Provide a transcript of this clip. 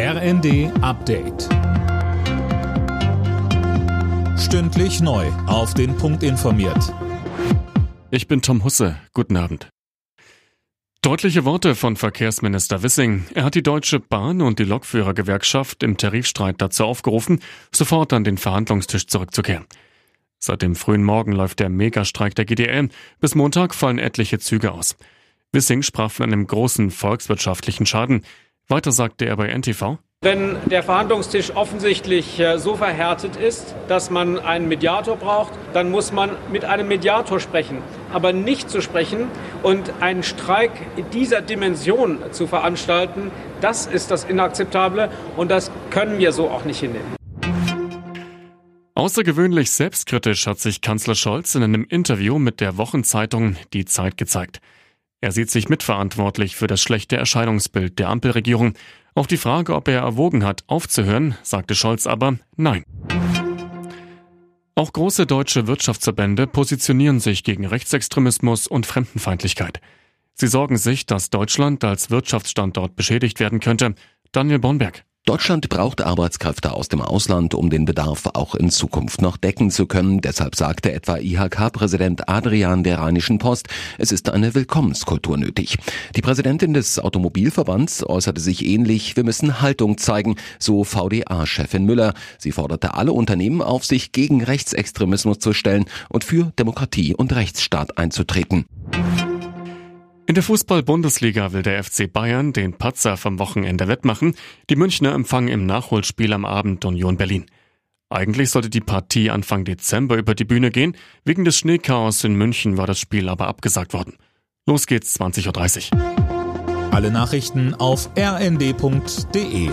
RND Update. Stündlich neu. Auf den Punkt informiert. Ich bin Tom Husse. Guten Abend. Deutliche Worte von Verkehrsminister Wissing. Er hat die Deutsche Bahn und die Lokführergewerkschaft im Tarifstreit dazu aufgerufen, sofort an den Verhandlungstisch zurückzukehren. Seit dem frühen Morgen läuft der Megastreik der GDL. Bis Montag fallen etliche Züge aus. Wissing sprach von einem großen volkswirtschaftlichen Schaden. Weiter sagte er bei NTV. Wenn der Verhandlungstisch offensichtlich äh, so verhärtet ist, dass man einen Mediator braucht, dann muss man mit einem Mediator sprechen. Aber nicht zu sprechen und einen Streik dieser Dimension zu veranstalten, das ist das Inakzeptable und das können wir so auch nicht hinnehmen. Außergewöhnlich selbstkritisch hat sich Kanzler Scholz in einem Interview mit der Wochenzeitung Die Zeit gezeigt. Er sieht sich mitverantwortlich für das schlechte Erscheinungsbild der Ampelregierung. Auf die Frage, ob er erwogen hat, aufzuhören, sagte Scholz aber Nein. Auch große deutsche Wirtschaftsverbände positionieren sich gegen Rechtsextremismus und Fremdenfeindlichkeit. Sie sorgen sich, dass Deutschland als Wirtschaftsstandort beschädigt werden könnte. Daniel Bornberg. Deutschland braucht Arbeitskräfte aus dem Ausland, um den Bedarf auch in Zukunft noch decken zu können. Deshalb sagte etwa IHK-Präsident Adrian der Rheinischen Post, es ist eine Willkommenskultur nötig. Die Präsidentin des Automobilverbands äußerte sich ähnlich, wir müssen Haltung zeigen, so VDA-Chefin Müller. Sie forderte alle Unternehmen auf, sich gegen Rechtsextremismus zu stellen und für Demokratie und Rechtsstaat einzutreten. In der Fußball-Bundesliga will der FC Bayern den Patzer vom Wochenende wettmachen. Die Münchner empfangen im Nachholspiel am Abend Union Berlin. Eigentlich sollte die Partie Anfang Dezember über die Bühne gehen. Wegen des Schneechaos in München war das Spiel aber abgesagt worden. Los geht's 20.30 Uhr. Alle Nachrichten auf rnd.de